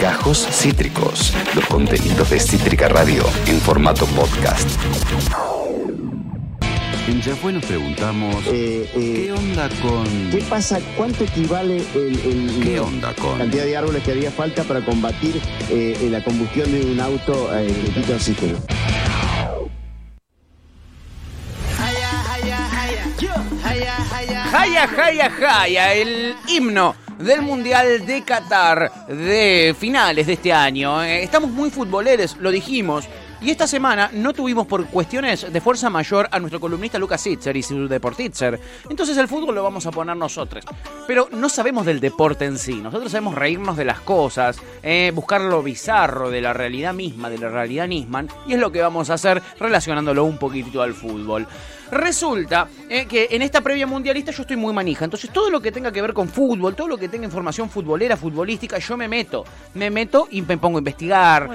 Gajos Cítricos, los contenidos de Cítrica Radio en formato podcast. En Ya fue nos preguntamos, Eh, eh, ¿qué onda con...? ¿Qué pasa? ¿Cuánto equivale el, el- ¿Qué onda con...? la cantidad de árboles que haría falta para combatir eh, la combustión de un auto eh, que quita oxígeno? Jaya, jaya, jaya, el himno del Mundial de Qatar de finales de este año. Eh, Estamos muy futboleros, lo dijimos. Y esta semana no tuvimos por cuestiones de fuerza mayor a nuestro columnista Lucas Sitzer y su Deportitzer. Entonces el fútbol lo vamos a poner nosotros. Pero no sabemos del deporte en sí. Nosotros sabemos reírnos de las cosas, eh, buscar lo bizarro de la realidad misma, de la realidad Nisman. Y es lo que vamos a hacer relacionándolo un poquitito al fútbol. Resulta eh, que en esta previa mundialista yo estoy muy manija. Entonces todo lo que tenga que ver con fútbol, todo lo que tenga información futbolera, futbolística, yo me meto. Me meto y me pongo a investigar.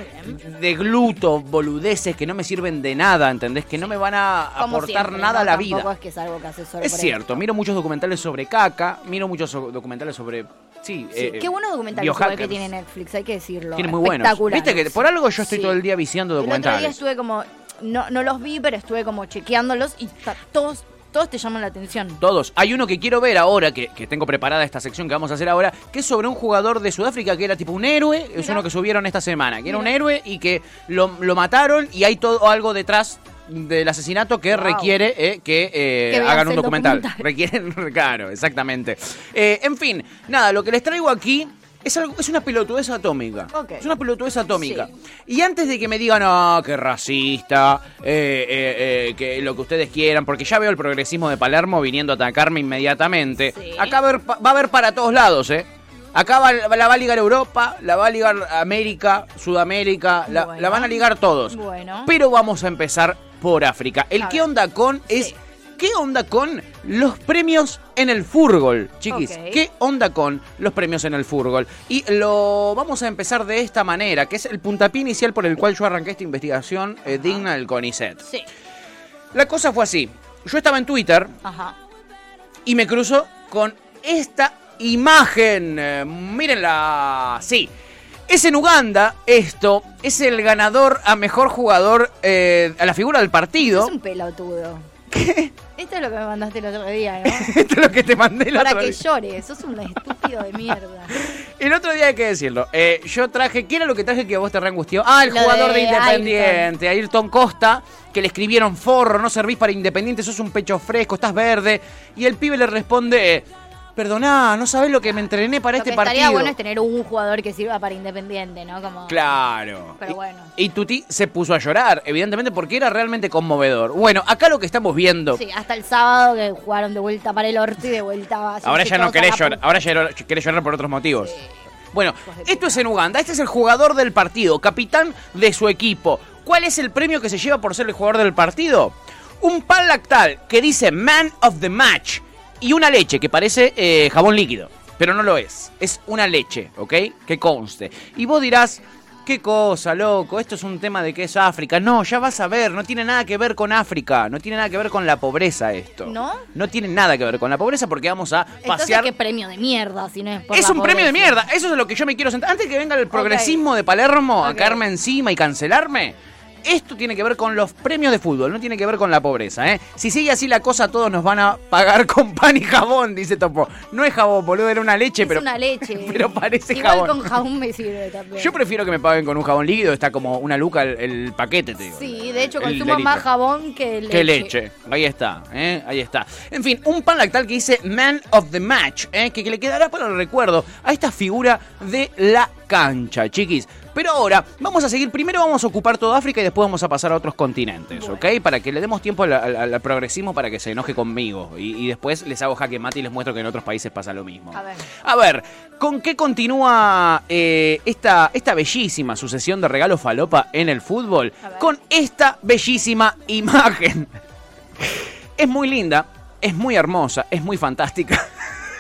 Degluto boludeces que no me sirven de nada, ¿entendés? Que no me van a Como aportar siempre, nada ¿no? a la vida. es que es algo que haces solo Es por cierto, miro muchos documentales sobre caca, miro muchos so- documentales sobre... Sí. Sí, eh, qué buenos documentales que tiene Netflix, hay que decirlo. Tiene muy buenos. Viste que por algo yo estoy Sí. todo el día viciando El otro día documentales. estuve como, no, no los vi, pero estuve como chequeándolos y todos, todos te llaman la atención. Todos. Hay uno que quiero ver ahora, que, que tengo preparada esta sección que vamos a hacer ahora, que es sobre un jugador de Sudáfrica que era tipo un héroe. Es uno que subieron esta semana. Que era un héroe y que lo, lo mataron y hay todo algo detrás del asesinato que Wow. requiere eh, que, eh, Que hagan un documental. documental. Requieren, claro, exactamente. Eh, en fin, nada, lo que les traigo aquí es, algo, es una pelotudez atómica. Es una pelotudez atómica. Y antes de que me digan, ah, qué racista, eh, eh, eh, que lo que ustedes quieran, porque ya veo el progresismo de Palermo viniendo a atacarme inmediatamente. Sí. Acá va a, haber, para todos lados, ¿eh? Acá va- la va a ligar Europa, la va a ligar América, Sudamérica, la, Bueno. la van a ligar todos. Bueno. Pero vamos a empezar por África. El qué onda con es... Sí. ¿Qué onda con los premios en el fútbol, chiquis? ¿Qué onda con los premios en el fútbol? Y lo vamos a empezar de esta manera, que es el puntapié inicial por el cual yo arranqué esta investigación eh, digna del CONICET. Sí, La cosa fue así. Yo estaba en Twitter ajá. y me cruzo con esta imagen. Eh, mírenla. Sí. Es en Uganda, esto, es el ganador a mejor jugador, eh, a la figura del partido. Es un pelotudo. ¿Qué? Esto es lo que me mandaste el otro día, ¿no? Esto es lo que te mandé el Para otro que día. llores, sos un estúpido de mierda. El otro día hay que decirlo. eh, yo traje, ¿qué era lo que traje que a vos te reangustió? Ah, el Lo jugador de, de Independiente, Ayrton Costa, que le escribieron forro, no servís para Independiente, sos un pecho fresco, estás verde. Y el pibe le responde, perdoná, no sabés lo que me entrené para Lo este que estaría partido. bueno es tener un jugador que sirva para Independiente, ¿no? Como... Claro. Pero Y- bueno. Y, Tuti se puso a llorar, evidentemente, porque era realmente conmovedor. Bueno, acá lo que estamos viendo. Sí, hasta el sábado que jugaron de vuelta para el orto y de vuelta a Ahora ya no querés llorar, ahora ya no- querés llorar por otros motivos. Bueno, esto es en Uganda. Este es el jugador del partido, capitán de su equipo. ¿Cuál es el premio que se lleva por ser el jugador del partido? Un pan lactal que dice Man of the Match y una leche que parece eh, jabón líquido, pero no lo es. Es una leche, ¿ok? Que conste. Y vos dirás, qué cosa, loco, esto es un tema de que es África. No, ya vas a ver, no tiene nada que ver con África, no tiene nada que ver con la pobreza esto. ¿No? No tiene nada que ver con la pobreza porque vamos a Entonces, pasear ¿qué premio de mierda si no es por es la un premio de mierda. Eso es lo que yo me quiero sentar. Antes que venga el progresismo de Palermo a caerme encima y cancelarme. Esto tiene que ver con los premios de fútbol, no tiene que ver con la pobreza, ¿eh? Si sigue así la cosa, todos nos van a pagar con pan y jabón, dice Topo. No es jabón, boludo, era una leche, Es pero. una leche. pero parece Igual jabón. con jabón me sirve también. Yo prefiero que me paguen con un jabón líquido, está como una luca el, el paquete, te digo. Sí, de hecho El consumo más jabón que leche. Qué leche. Ahí está, ¿eh? Ahí está. En fin, un pan lactal que dice Man of the Match, ¿eh? que, que le quedará para el recuerdo a esta figura de la cancha, chiquis. Pero ahora vamos a seguir, primero vamos a ocupar toda África y después vamos a pasar a otros continentes, ¿ok? Para que le demos tiempo al, al- al progresismo para que se enoje conmigo. Y, y después les hago jaque mate y les muestro que en otros países pasa lo mismo. A ver. A ver, ¿con qué continúa eh, esta, esta bellísima sucesión de regalos falopa en el fútbol? Con esta bellísima imagen. Es muy linda, es muy hermosa, es muy fantástica.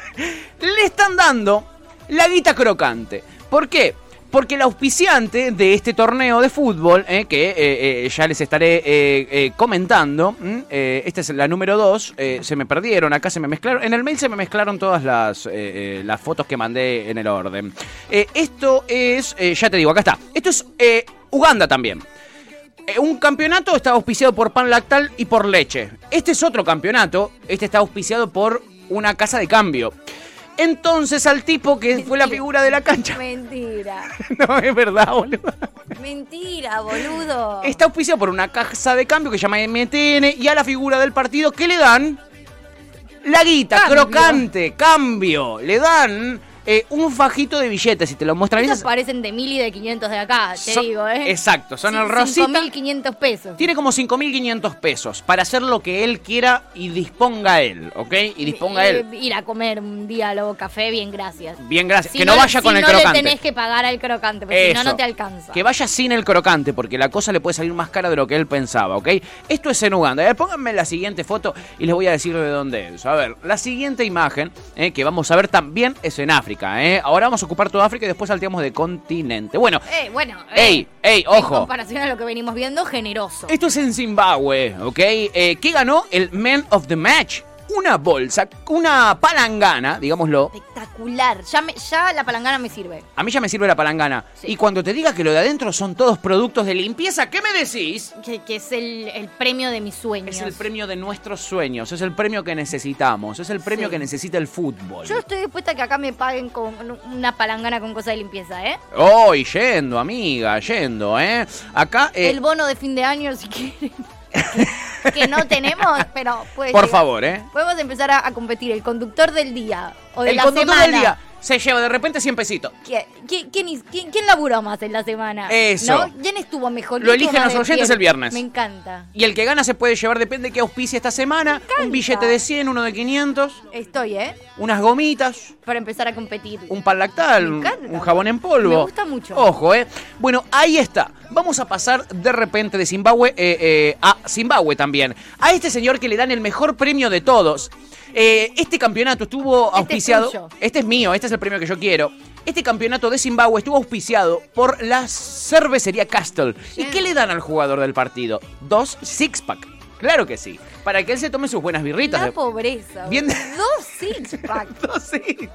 Le están dando la guita crocante. ¿Por qué? Porque el auspiciante de este torneo de fútbol, eh, que eh, eh, ya les estaré comentando, ¿m? Eh, esta es la número 2, se me perdieron, acá se me mezclaron, en el mail se me mezclaron todas las, las fotos que mandé en el orden. Esto es, ya te digo, acá está, esto es Uganda también. Un campeonato está auspiciado por pan lactal y por leche. Este es otro campeonato. Este está auspiciado por una casa de cambio. Entonces al tipo que fue la figura de la cancha. Mentira. No, es verdad, boludo. Mentira, boludo. Está auspiciado por una casa de cambio que se llama MTN y a la figura del partido que le dan la guita, Cambio. crocante, cambio. Le dan eh, un fajito de billetes y te lo muestran. Estos parecen de mil y de 500 de acá, te son- digo, ¿eh? Exacto, son Sí, el rosita. 5.500 pesos. Tiene como 5.500 pesos para hacer lo que él quiera y disponga él, ¿ok? Y disponga Eh, él. Ir a comer un día luego café, bien, gracias. Bien, gracias. Si que no, vaya si con el no crocante. le tenés que pagar al crocante, porque si no, no te alcanza. Que vaya sin el crocante, porque la cosa le puede salir más cara de lo que él pensaba, ¿ok? Esto es en Uganda. A ver, pónganme la siguiente foto y les voy a decir de dónde es. A ver, la siguiente imagen eh, que vamos a ver también es en África, ¿eh? Ahora vamos a ocupar toda África y después salteamos de continente. Bueno, Eh, bueno. eh, ey, ey, En ojo. comparación a lo que venimos viendo, generoso. Esto es en Zimbabue, ¿ok? Eh, ¿Qué ganó el Man of the Match? Una bolsa, una palangana, digámoslo. Espectacular. Ya, me- ya la palangana me sirve. A mí ya me sirve la palangana. Sí. Y cuando te diga que lo de adentro son todos productos de limpieza, ¿qué me decís? Que, que es el, el premio de mis sueños. Es el premio de nuestros sueños, es el premio que necesitamos, es el premio Sí. que necesita el fútbol. Yo estoy dispuesta a que acá me paguen con una palangana con cosas de limpieza, ¿eh? Oh, y yendo, amiga, yendo, ¿eh? Acá, eh, El bono de fin de año, si quieren. Que, que no tenemos, pero puede por favor, ¿eh? Podemos empezar a, a competir. El conductor del día o de El la conductor semana. del día se lleva de repente 100 pesitos. ¿Quién, quién, quién laburó más en la semana? Eso. ¿No? ¿Quién estuvo mejor? Lo ¿Quién eligen los oyentes el viernes. Me encanta. Y el que gana se puede llevar, depende de qué auspicia esta semana, un billete de 100, uno de 500, Estoy, ¿eh? unas gomitas, Para empezar a competir. un pan lactal, Me un, encanta. un jabón en polvo. Me gusta mucho. Ojo, ¿eh? Bueno, ahí está. Vamos a pasar de repente de Zimbabue eh, eh, a Zimbabue también. A este señor que le dan el mejor premio de todos. Eh, este campeonato estuvo Este es auspiciado. Este es mío, este es el premio que yo quiero. Este campeonato de Zimbabue estuvo auspiciado por la cervecería Castle. ¿Y qué le dan al jugador del partido? Dos six-pack. Claro que sí. Para que él se tome sus buenas birritas. La pobreza. Bien-. Dos six pack. Dos six.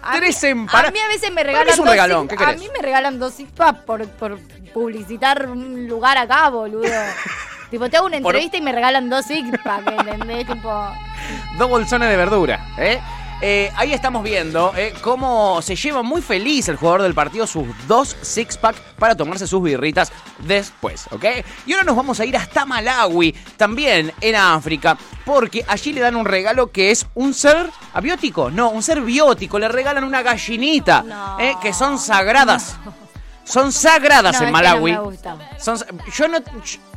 A Tres mí-. A mí a veces me regalan es un dos regalón, ¿qué A mí me regalan dos six pack por, por publicitar un lugar acá, boludo. tipo, te hago una Por- entrevista y me regalan dos six pack, ¿entendés? Tipo, dos bolsones de verdura. ¿eh? Eh, ahí estamos viendo eh, cómo se lleva muy feliz el jugador del partido sus dos six-pack para tomarse sus birritas después, ¿ok? Y ahora nos vamos a ir hasta Malawi, también en África, porque allí le dan un regalo que es un ser abiótico, no, un ser biótico, le regalan una gallinita, No. eh, que son sagradas. Son sagradas No, en Malawi. no me gusta. Son, yo no,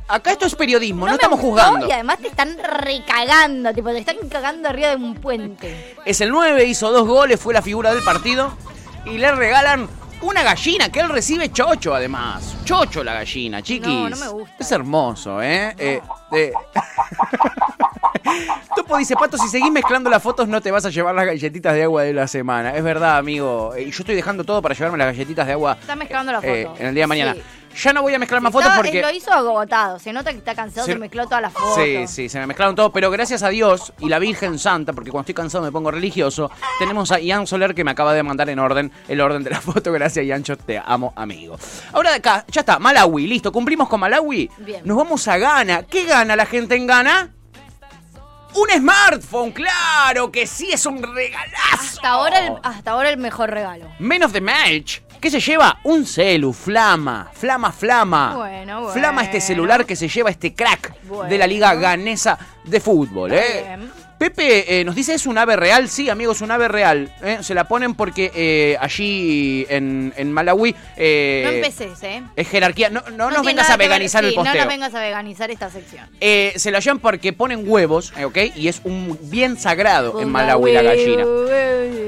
acá esto es periodismo, no, estamos gustó juzgando. Y además te están recagando, tipo, te están cagando arriba de un puente. Es el 9, hizo dos goles, fue la figura del partido. Y le regalan una gallina que él recibe chocho, además. Chocho la gallina, chiquis. No, no me gusta. Es hermoso, ¿eh? eh, eh. Topo dice, Pato, si seguís mezclando las fotos no te vas a llevar las galletitas de agua de la semana. Es verdad, amigo. Eh, Yo estoy dejando todo para llevarme las galletitas de agua Está mezclando la foto. eh, en el día de mañana. Sí. Ya no voy a mezclar más fotos porque... Lo hizo agotado. Se nota que está cansado, Se- se, mezcló todas las fotos. Sí, sí, se me mezclaron todo, pero gracias a Dios y la Virgen Santa, porque cuando estoy cansado me pongo religioso, tenemos a Ian Soler que me acaba de mandar en orden el orden de la foto. Gracias, Iancho, te amo, amigo. Ahora de acá, ya está, Malawi, listo, cumplimos con Malawi. Bien. Nos vamos a Ghana. ¿Qué gana la gente en Ghana? Un smartphone, claro que sí, es un regalazo. Hasta ahora, el, hasta ahora el mejor regalo. Men of the Match. ¿Qué se lleva? Un celu, flama, flama, flama. Bueno, bueno. Flama este celular que se lleva este crack Bueno. de la liga ganesa de fútbol, ¿eh? Bien. Pepe eh, nos dice, ¿es un ave real? Sí, amigos, es un ave real. ¿eh? Se la ponen porque eh, allí en, en Malawi... no empeces, ¿eh? Es jerarquía. No, no, nos tiene vengas a ver- veganizar el posteo. No nos vengas a veganizar esta sección. Se la llevan porque ponen huevos, ¿ok? Y es un bien sagrado en Malawi la gallina.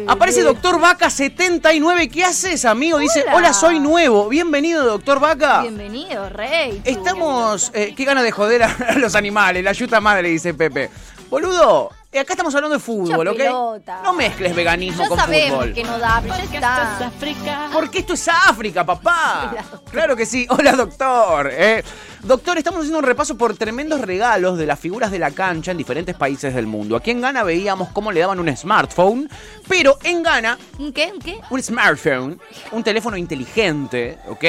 Aparece Doctor Vaca 79. ¿Qué haces, amigo? Dice, Hola. hola, soy nuevo. Bienvenido, Doctor Vaca. Bienvenido, Rey. Estamos... qué ganas de joder a, los animales. La yuta madre, dice Pepe. Boludo, acá estamos hablando de fútbol, ¿ok? pelota. No mezcles veganismo Ya con sabemos fútbol. que no da, pero ya está. Porque esto es África, papá. Claro que sí. Hola, doctor. Eh, doctor, estamos haciendo un repaso por tremendos regalos de las figuras de la cancha en diferentes países del mundo. Aquí en Ghana veíamos cómo le daban un smartphone, pero en Ghana ¿Un qué? ¿Un qué? un smartphone, un teléfono inteligente, ¿ok?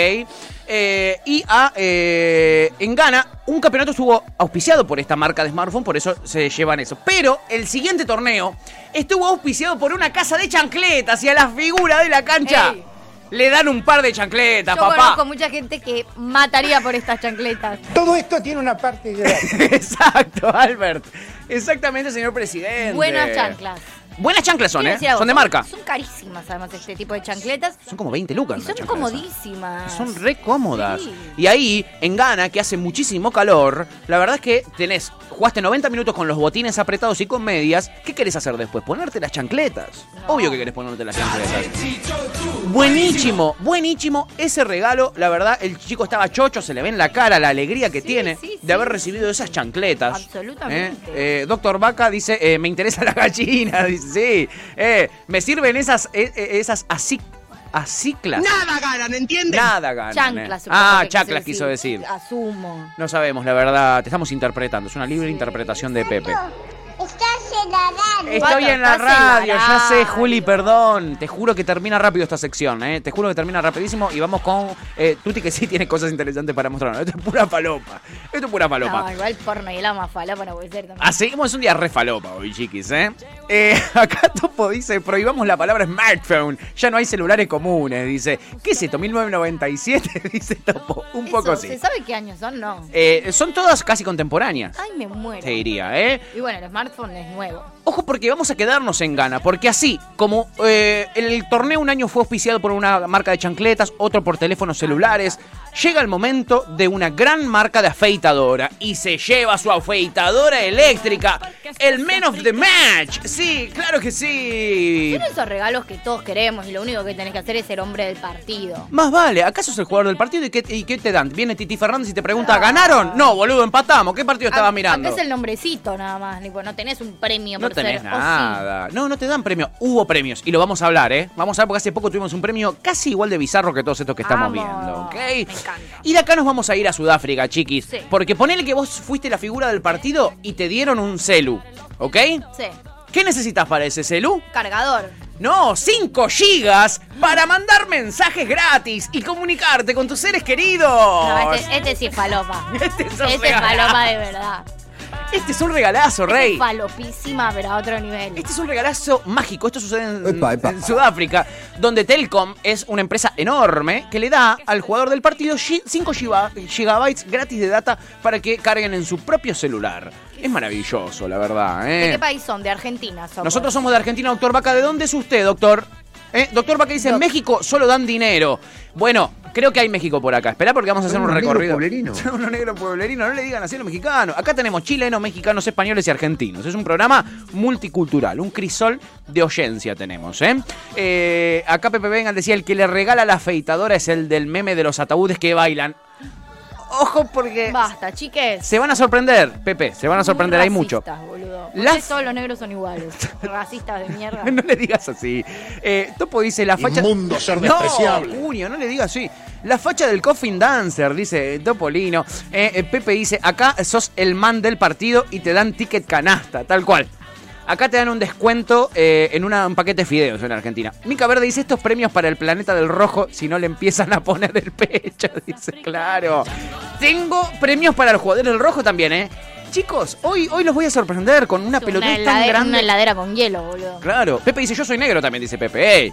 Eh, y a, eh, en Ghana, un campeonato estuvo auspiciado por esta marca de smartphone, por eso se llevan eso. Pero el siguiente torneo estuvo auspiciado por una casa de chancletas y a la figura de la cancha Ey. Le dan un par de chancletas, Yo papá. conozco mucha gente que mataría por estas chancletas. Todo esto tiene una parte de... Exacto, Albert. Exactamente, señor presidente. Buenas chanclas. Buenas chanclas son, ¿eh? algo, Son de marca. Son carísimas, además, este tipo de chancletas. Son como 20 lucas. Y son comodísimas. Son re cómodas. Sí. Y ahí, en Ghana, que hace muchísimo calor, la verdad es que tenés, jugaste 90 minutos con los botines apretados y con medias. ¿Qué querés hacer después? Ponerte las chancletas. Obvio que querés ponerte las chancletas. Buenísimo, buenísimo ese regalo. La verdad, el chico estaba chocho, se le ve en la cara la alegría que Sí, tiene sí, de haber recibido esas chancletas. Absolutamente. ¿Eh? Eh, Doctor Vaca dice, eh, me interesa la gallina. Dice, sí. Eh, me sirven esas, eh, eh, esas así, aciclas. Nada ganan, ¿entiendes? Nada ganan. Chanclas. eh. Ah, chaclas quiso decir. Asumo. No sabemos, la verdad. Te estamos interpretando. Es una libre interpretación de Pepe. En la radio. Estoy en la la radio, ya sé. Juli, perdón. Te juro que termina rápido esta sección, ¿eh? Te juro que termina rapidísimo y vamos con eh, Tuti, que sí tiene cosas interesantes para mostrarnos. Esto es pura falopa. Esto es pura falopa. No, igual porno y el más falopa no puede ser también. Ah, seguimos, es un día re falopa hoy, chiquis, ¿eh? Eh, Acá Topo dice, prohibamos la palabra smartphone, ya no hay celulares comunes, dice. ¿Qué es esto, 1997? Dice Topo, un poco Eso, sí. ¿Se sabe qué años son? No. Eh, son todas casi contemporáneas, Ay, me muero. te diría, ¿eh? Y bueno, el smartphone es nuevo nuevo. Ojo porque vamos a quedarnos en Ghana, porque así como eh, el torneo un año fue auspiciado por una marca de chancletas, otro por teléfonos celulares, llega el momento de una gran marca de afeitadora y se lleva su afeitadora eléctrica, el Man of the Match. Sí, claro que sí. Son esos regalos que todos queremos y lo único que tenés que hacer es ser hombre del partido. Más vale, ¿acaso es el jugador del partido y qué, y qué te dan? Viene Titi Fernández y te pregunta, ¿ganaron? No, boludo, empatamos. ¿Qué partido estabas Acá- mirando? Acá es el nombrecito nada más, no tenés un premio No tenés ser. sí. nada. No, no te dan premio. Hubo premios y lo vamos a hablar, ¿eh? Vamos a ver porque hace poco tuvimos un premio casi igual de bizarro que todos estos que estamos viendo, ¿ok? Me encanta. Y de acá nos vamos a ir a Sudáfrica, chiquis. Sí. Porque ponele que vos fuiste la figura del partido y te dieron un celu, ¿ok? Sí. ¿Qué necesitas para ese celu? Cargador. No, 5 gigas para mandar mensajes gratis y comunicarte con tus seres queridos. No, este, este sí es falopa. Este Este es regalazo. falopa de verdad. Este es un regalazo, Este rey. es falopísima, pero a otro nivel. Este es un regalazo mágico. Esto sucede en, Epa, epa. en Sudáfrica, donde Telcom es una empresa enorme que le da al jugador del partido 5 gigabytes gratis de data para que carguen en su propio celular. Es maravilloso, la verdad. ¿De ¿eh? qué país son? De Argentina somos. Nosotros somos de Argentina, doctor Vaca. ¿De dónde es usted, doctor? ¿Eh? Doctor Vaca dice, en. México solo dan dinero. Bueno, creo que hay México por acá. Espera porque vamos a hacer un recorrido. pueblerinos. Son unos negros pueblerinos, no le digan así a los mexicanos. Acá tenemos chilenos, mexicanos, españoles y argentinos. Es un programa multicultural, un crisol de oyencia tenemos, ¿eh? Eh, acá Pepe Vengan decía, el que le regala la afeitadora es el del meme de los ataúdes que bailan. Ojo porque Basta, chiques. se van a sorprender, Pepe, se van a sorprender, hay mucho. Racistas, boludo. Las- todos los negros son iguales. Racistas de mierda. No le digas así. Eh, Topo dice la facha. Inmundo ser No, despreciable. Junio, no le digas así. La facha del Coffin Dancer, dice Topolino. Eh, eh, Pepe dice: Acá sos el man del partido y te dan ticket canasta, tal cual. Acá te dan un descuento eh, en una- un paquete de fideos en Argentina. Mica Verde dice: Estos premios para el planeta del rojo si no le empiezan a poner el pecho. Dice: Claro. Tengo premios para el jugador del rojo también, ¿eh? Chicos, hoy, hoy los voy a sorprender con una Es pelotita una, tan grande. una heladera con hielo, boludo. Claro. Pepe dice, yo soy negro también, dice Pepe. ¡Ey!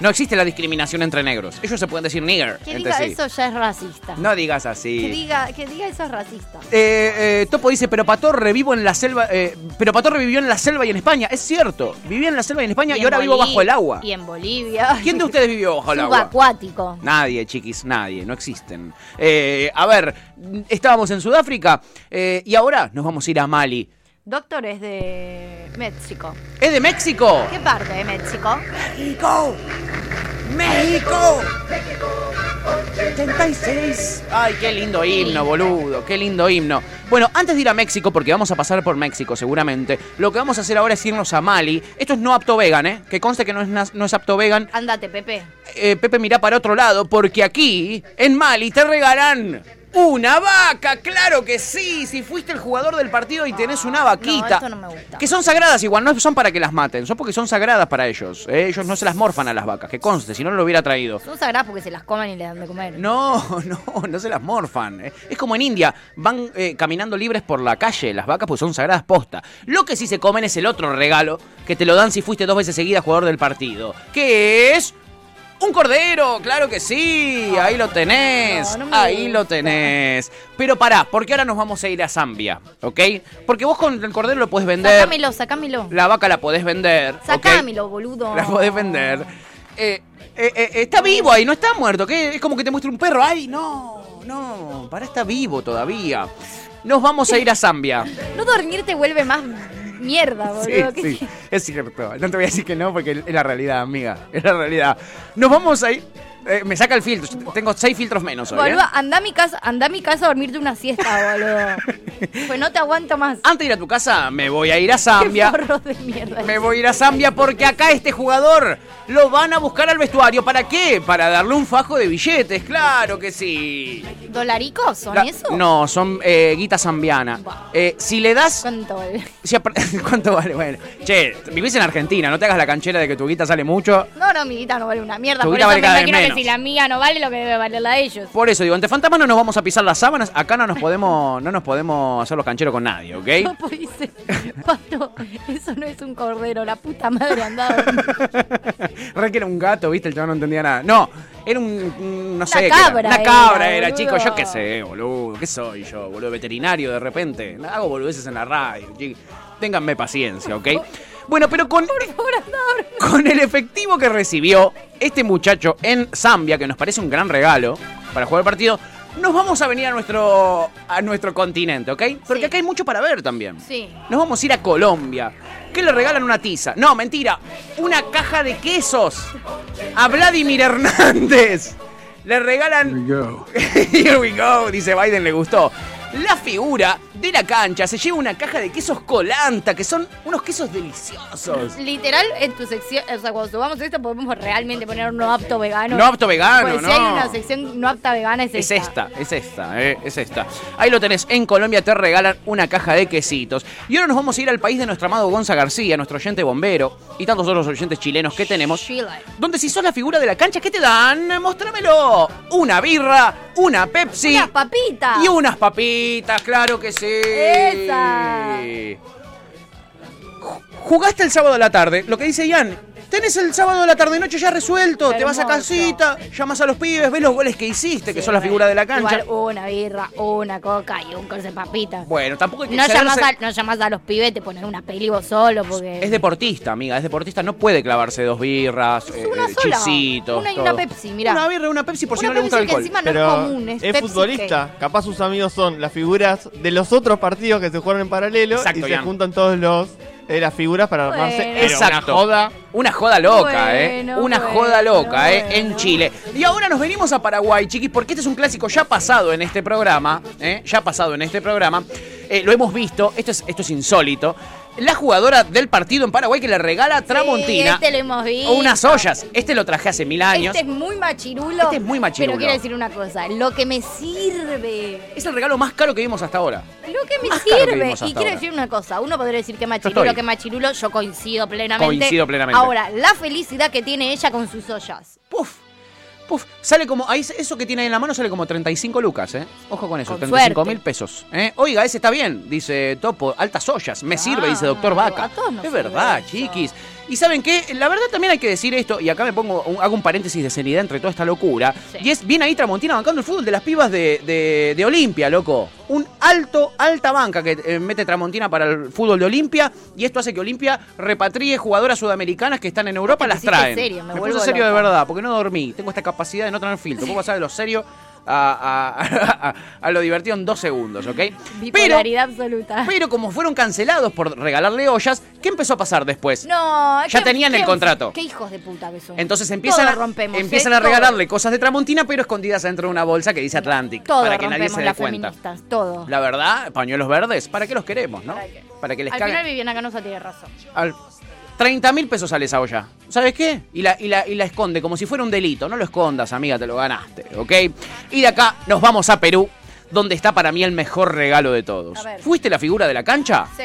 No existe la discriminación entre negros. Ellos se pueden decir nigger Que diga sí. eso ya es racista. No digas así. Que diga, que diga eso es racista. Eh, eh, Topo dice, pero Pato revivo en la selva. eh, pero Pato revivió en la selva y en España. Es cierto. Vivía en la selva y en España y, en ahora vivo bajo el agua. Y en Bolivia. ¿Quién de ustedes vivió bajo el agua? Subacuático. Nadie, chiquis, nadie, no existen. Eh, a ver, estábamos en Sudáfrica eh, y ahora nos vamos a ir a Mali. Doctor es de México. ¿Es de México? ¿Qué parte de México? ¡México! ¡México! Ten, ten, 36. Ay, qué lindo himno, boludo. Qué lindo himno. Bueno, antes de ir a México, porque vamos a pasar por México seguramente, lo que vamos a hacer ahora es irnos a Mali. Esto es no apto vegan, ¿eh? Que conste que no es, no es apto vegan. Andate, Pepe. Eh, Pepe, mira para otro lado, porque aquí, en Mali, te regalan una vaca. Claro que sí. Si fuiste el jugador del partido y tenés una vaquita. esto no me gusta. Que son sagradas igual, no son para que las maten, son porque son sagradas para ellos. ¿eh? Ellos no se las morfan a las vacas, que conste, si no no lo hubiera traído. Son sagradas porque se las comen y le dan de comer. No, no, no se las morfan. eh. Es como en India, van eh, caminando libres por la calle las vacas pues son sagradas posta. Lo que sí se comen es el otro regalo que te lo dan si fuiste dos veces seguidas jugador del partido, que es un cordero, claro que sí, ahí lo tenés, no, no me ahí lo tenés. Pero pará, porque ahora nos vamos a ir a Zambia, ¿ok? Porque vos con el cordero lo podés vender, Sacámelo, sacámelo. la vaca la podés vender. Sacámelo, boludo. La podés vender. Eh, eh, eh, está vivo ahí, no está muerto. ¿qué? Es como que te muestra un perro. Ay, no, no. Para está vivo todavía. Nos vamos a ir a Zambia. No dormir te vuelve más mierda, boludo. Sí, ¿Qué sí, es cierto. No te voy a decir que no porque es la realidad, amiga. Es la realidad. Nos vamos a ir. eh, me saca el filtro. Tengo seis filtros menos hoy. ¿eh? Boludo, anda a mi casa, anda a mi casa a dormirte una siesta, boludo. pues no te aguanto más. Antes de ir a tu casa, me voy a ir a Zambia. forros de mierda. Me voy a ir a Zambia porque acá este jugador lo van a buscar al vestuario. ¿Para qué? Para darle un fajo de billetes, claro que sí. ¿Dolaricos son La- eso? No, son eh, guita zambiana. Eh, si le das... ¿Cuánto vale? si ¿Cuánto vale? Bueno, che, vivís en Argentina, no te hagas la canchera de que tu guita sale mucho. No, no, mi guita no vale una mierda. Tu Por guita eso vale me cada vez imagino que menos. si la mía no vale lo que debe valer la de ellos. Por eso digo, ante fantasma no nos vamos a pisar las sábanas, acá no nos podemos, no nos podemos hacer los cancheros con nadie, ¿ok? No puede ser. Pato, eso no es un cordero, la puta madre andaba. Re que era un gato, viste, el chaval no entendía nada. No, era un, un- no sé. era. cabra Una era, cabra era, boludo. chicos, yo qué sé, boludo. ¿Qué soy yo, boludo? Veterinario de repente. Hago boludeces en la radio, chicos. Ténganme paciencia, ¿ok? Bueno, pero con, con el efectivo que recibió este muchacho en Zambia, que nos parece un gran regalo para jugar el partido, nos vamos a venir a nuestro, a nuestro continente, ¿ok? Porque Sí. acá hay mucho para ver también. Sí. Nos vamos a ir a Colombia. ¿Qué le regalan una tiza? No, mentira. Una caja de quesos. A Vladimir Hernández. Le regalan. Here we go. Dice Biden, le gustó. La figura de la cancha se lleva una caja de quesos colanta, que son unos quesos deliciosos. Literal, en tu sección, o sea, cuando subamos esto podemos realmente poner un no apto vegano. No apto vegano, Pues no. si hay una sección no apta vegana es, Es esta, es esta, eh, es esta. Ahí lo tenés, en Colombia te regalan una caja de quesitos. Y ahora nos vamos a ir al país de nuestro amado Gonza García, nuestro oyente bombero, y tantos otros oyentes chilenos que tenemos. Chile. Donde si sos la figura de la cancha, ¿qué te dan? Mostrámelo. Una birra, una Pepsi. Unas papitas. Y unas papitas, claro que sí. Esa. Ju- Jugaste el sábado a la tarde, lo que dice Ian. Tenés el sábado a la tarde noche ya resuelto, te vas a Hermoso. casita, llamas a los pibes, ves los goles que hiciste, que Sí, son la figura de la igual cancha. una birra, una coca y un coche de papitas. Bueno, tampoco hay que No a, no llamas a los pibes, te pones una peli vos solo porque... Es deportista, amiga, es deportista, no puede clavarse dos birras, eh, una eh, sola. chisitos. Una y todo. una Pepsi, mirá. Una birra y una Pepsi por si Una no le gusta el Pepsi que alcohol. encima no Pero es común, es, es Pepsi futbolista. Capaz sus amigos son las figuras de los otros partidos que se juegan en paralelo Exacto, y se Ian. juntan todos los eh, las figuras para armarse Bueno. pero Exacto. una joda. Una joda loca, ¿eh? Una bueno, joda loca, ¿eh? En Chile. Y ahora nos venimos a Paraguay, chiquis, porque este es un clásico ya pasado en este programa, ¿eh? Ya pasado en este programa. Eh, lo hemos visto, esto es, esto es insólito. La jugadora del partido en Paraguay que le regala Tramontina este lo hemos visto. o unas ollas. Este lo traje hace mil años. Este es muy machirulo. Este es muy machirulo. Pero quiero decir una cosa, lo que me sirve. Es el regalo más caro que vimos hasta ahora. Lo que me Más caro que sirve. Y quiero ahora. decir una cosa. Uno podría decir que machirulo, que machirulo. Yo coincido plenamente. Coincido plenamente. Ahora, la felicidad que tiene ella con sus ollas. Puf. Puf, sale como, ahí eso que tiene ahí en la mano sale como 35 lucas, ¿eh? Ojo con eso, Con 35 suerte. mil pesos. ¿eh? Oiga, ese está bien, dice Topo, altas ollas, me sirve, dice Doctor Vaca. es verdad, eso. Y saben qué, la verdad también hay que decir esto, y acá me pongo, un- hago un paréntesis de seriedad entre toda esta locura, Sí. y es bien ahí Tramontina bancando el fútbol de las pibas de, de, de Olimpia, loco. Un alto, alta banca que eh, mete Tramontina para el fútbol de Olimpia, y esto hace que Olimpia repatrie jugadoras sudamericanas que están en Europa, las traen. serio, me me vuelvo puse serio de verdad, porque no dormí, tengo esta capacidad de no tener filtro. Vos pasar de lo serio a, a- a- a lo divertido en dos segundos, ¿ok? Pero, Bipolaridad absoluta. pero como fueron cancelados por regalarle ollas, ¿qué empezó a pasar después? No, Ya tenían el contrato. Qué hijos de puta que son. Entonces empiezan, a, empiezan ¿eh? a Todo. regalarle cosas de Tramontina, pero escondidas dentro de una bolsa que dice Atlantic, Todo para que nadie se dé cuenta. todo. La verdad, pañuelos verdes, ¿para qué los queremos, no? ¿Para qué? Para que les Al caguen. final Viviana Canosa tiene razón. Al- 30 mil pesos sale esa olla. ¿Sabes qué? Y la, y, la, y la esconde como si fuera un delito. No lo escondas, amiga, te lo ganaste, ¿ok? Y de acá nos vamos a Perú, donde está para mí el mejor regalo de todos. A ver. ¿Fuiste la figura de la cancha? Sí.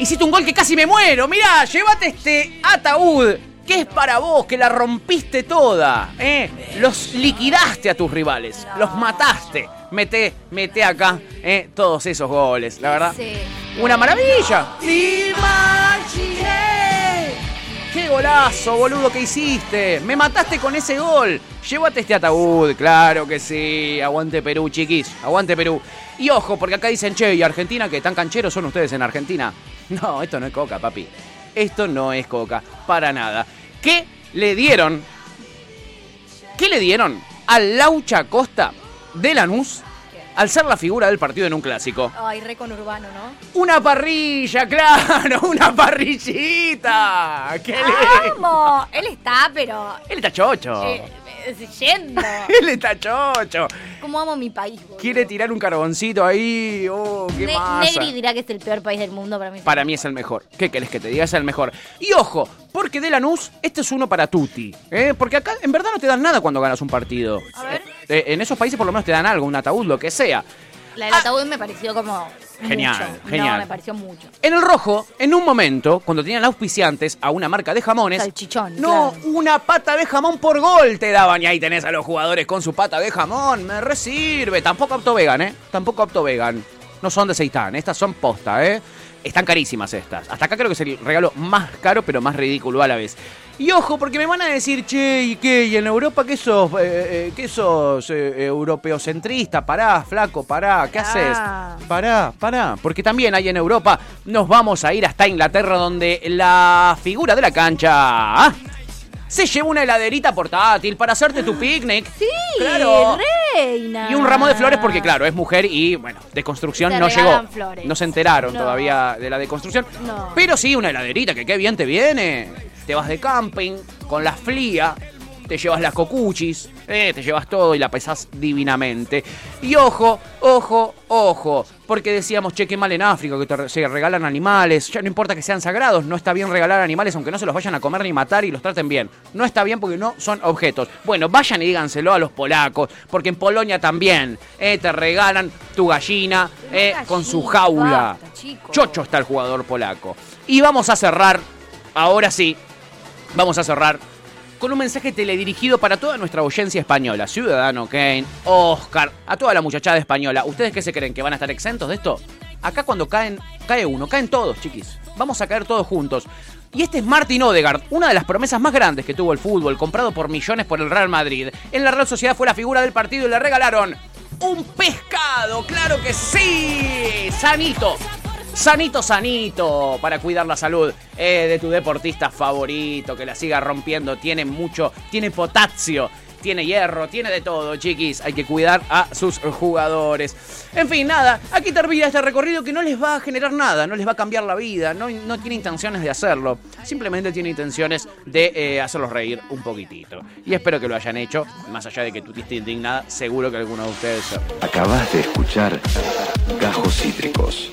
Hiciste un gol que casi me muero. Mirá, llévate este ataúd. Que es para vos, que la rompiste toda, ¿eh? Los liquidaste a tus rivales, los mataste. Mete, mete acá, ¿eh? Todos esos goles, la verdad. Sí. ¡Una maravilla! ¡Qué golazo, boludo, que hiciste! ¡Me mataste con ese gol! Llévate este ataúd, claro que sí. Aguante Perú, chiquis. Aguante Perú. Y ojo, porque acá dicen, che, ¿y Argentina qué tan cancheros son ustedes en Argentina? No, esto no es coca, papi. Esto no es coca, para nada. ¿Qué le dieron? ¿Qué le dieron a Laucha Costa de Lanús al ser la figura del partido en un clásico? Ay, re con urbano, ¿no? Una parrilla, claro, una parrillita. ¡Qué lindo! ¡Vamos! Él está, pero. Él está chocho. eh, yendo. Él está chocho. ¿Cómo amo mi país, boludo? Quiere tirar un carboncito ahí. Oh, qué Ne- masa. Negri dirá que es el peor país del mundo para mí. Para mí es el mejor. ¿Qué querés que te diga? Es el mejor. Y ojo, porque de Lanús, este es uno para Tutti. ¿eh? Porque acá en verdad no te dan nada cuando ganas un partido. A ver. Eh, en esos países por lo menos te dan algo, un ataúd, lo que sea. La del ataúd me pareció como. Genial, mucho. genial. No, me pareció mucho. En el rojo, en un momento, cuando tenían auspiciantes a una marca de jamones. Salchichón, No, claro. una pata de jamón por gol te daban. Y ahí tenés a los jugadores con su pata de jamón. Me resirve. Tampoco apto vegan, ¿eh? Tampoco apto vegan. No son de seitán, estas son posta, ¿eh? Están carísimas estas. Hasta acá creo que es el regalo más caro, pero más ridículo a la vez. Y ojo, porque me van a decir, che, ¿y qué? ¿Y en Europa qué sos? Eh, eh, ¿Qué sos? Eh, europeocentrista, pará, flaco, pará, ¿qué haces? Ah. Pará, pará. Porque también hay en Europa, nos vamos a ir hasta Inglaterra, donde la figura de la cancha ah, se lleva una heladerita portátil para hacerte tu picnic. Sí, claro. reina. Y un ramo de flores porque, claro, es mujer y, bueno, deconstrucción Te no llegó. flores. No se enteraron No. todavía de la deconstrucción. No. Pero sí, una heladerita, que qué bien te viene. Te vas de camping con la flia, te llevas las cocuchis, eh, te llevas todo y la pesás divinamente. Y ojo, ojo, ojo, porque decíamos, che, qué mal en África, que te se regalan animales, ya no importa que sean sagrados, no está bien regalar animales aunque no se los vayan a comer ni matar y los traten bien. No está bien porque no son objetos. Bueno, vayan y díganselo a los polacos, porque en Polonia también eh, te regalan tu gallina eh, Gallina, con su jaula. basta. Chocho está el jugador polaco. Y vamos a cerrar, ahora sí, vamos a cerrar con un mensaje teledirigido para toda nuestra audiencia española. Ciudadano Kane, Oscar, a toda la muchachada española. ¿Ustedes qué se creen? ¿Que van a estar exentos de esto? Acá cuando caen, cae uno, caen todos, chiquis. Vamos a caer todos juntos. Y este es Martin Odegaard, una de las promesas más grandes que tuvo el fútbol, comprado por millones por el Real Madrid. En la Real Sociedad fue la figura del partido y le regalaron un pescado, claro que sí, sanito. Sanito, sanito, para cuidar la salud eh, de tu deportista favorito, que la siga rompiendo. Tiene mucho, tiene potasio, tiene hierro, tiene de todo, chiquis. Hay que cuidar a sus jugadores. En fin, nada, aquí termina este recorrido que no les va a generar nada, no les va a cambiar la vida, no, tiene intenciones de hacerlo. Simplemente tiene intenciones de eh, hacerlos reír un poquitito. Y espero que lo hayan hecho, más allá de que tú estés indignada, seguro que alguno de ustedes... Acabas de escuchar Gajos Cítricos.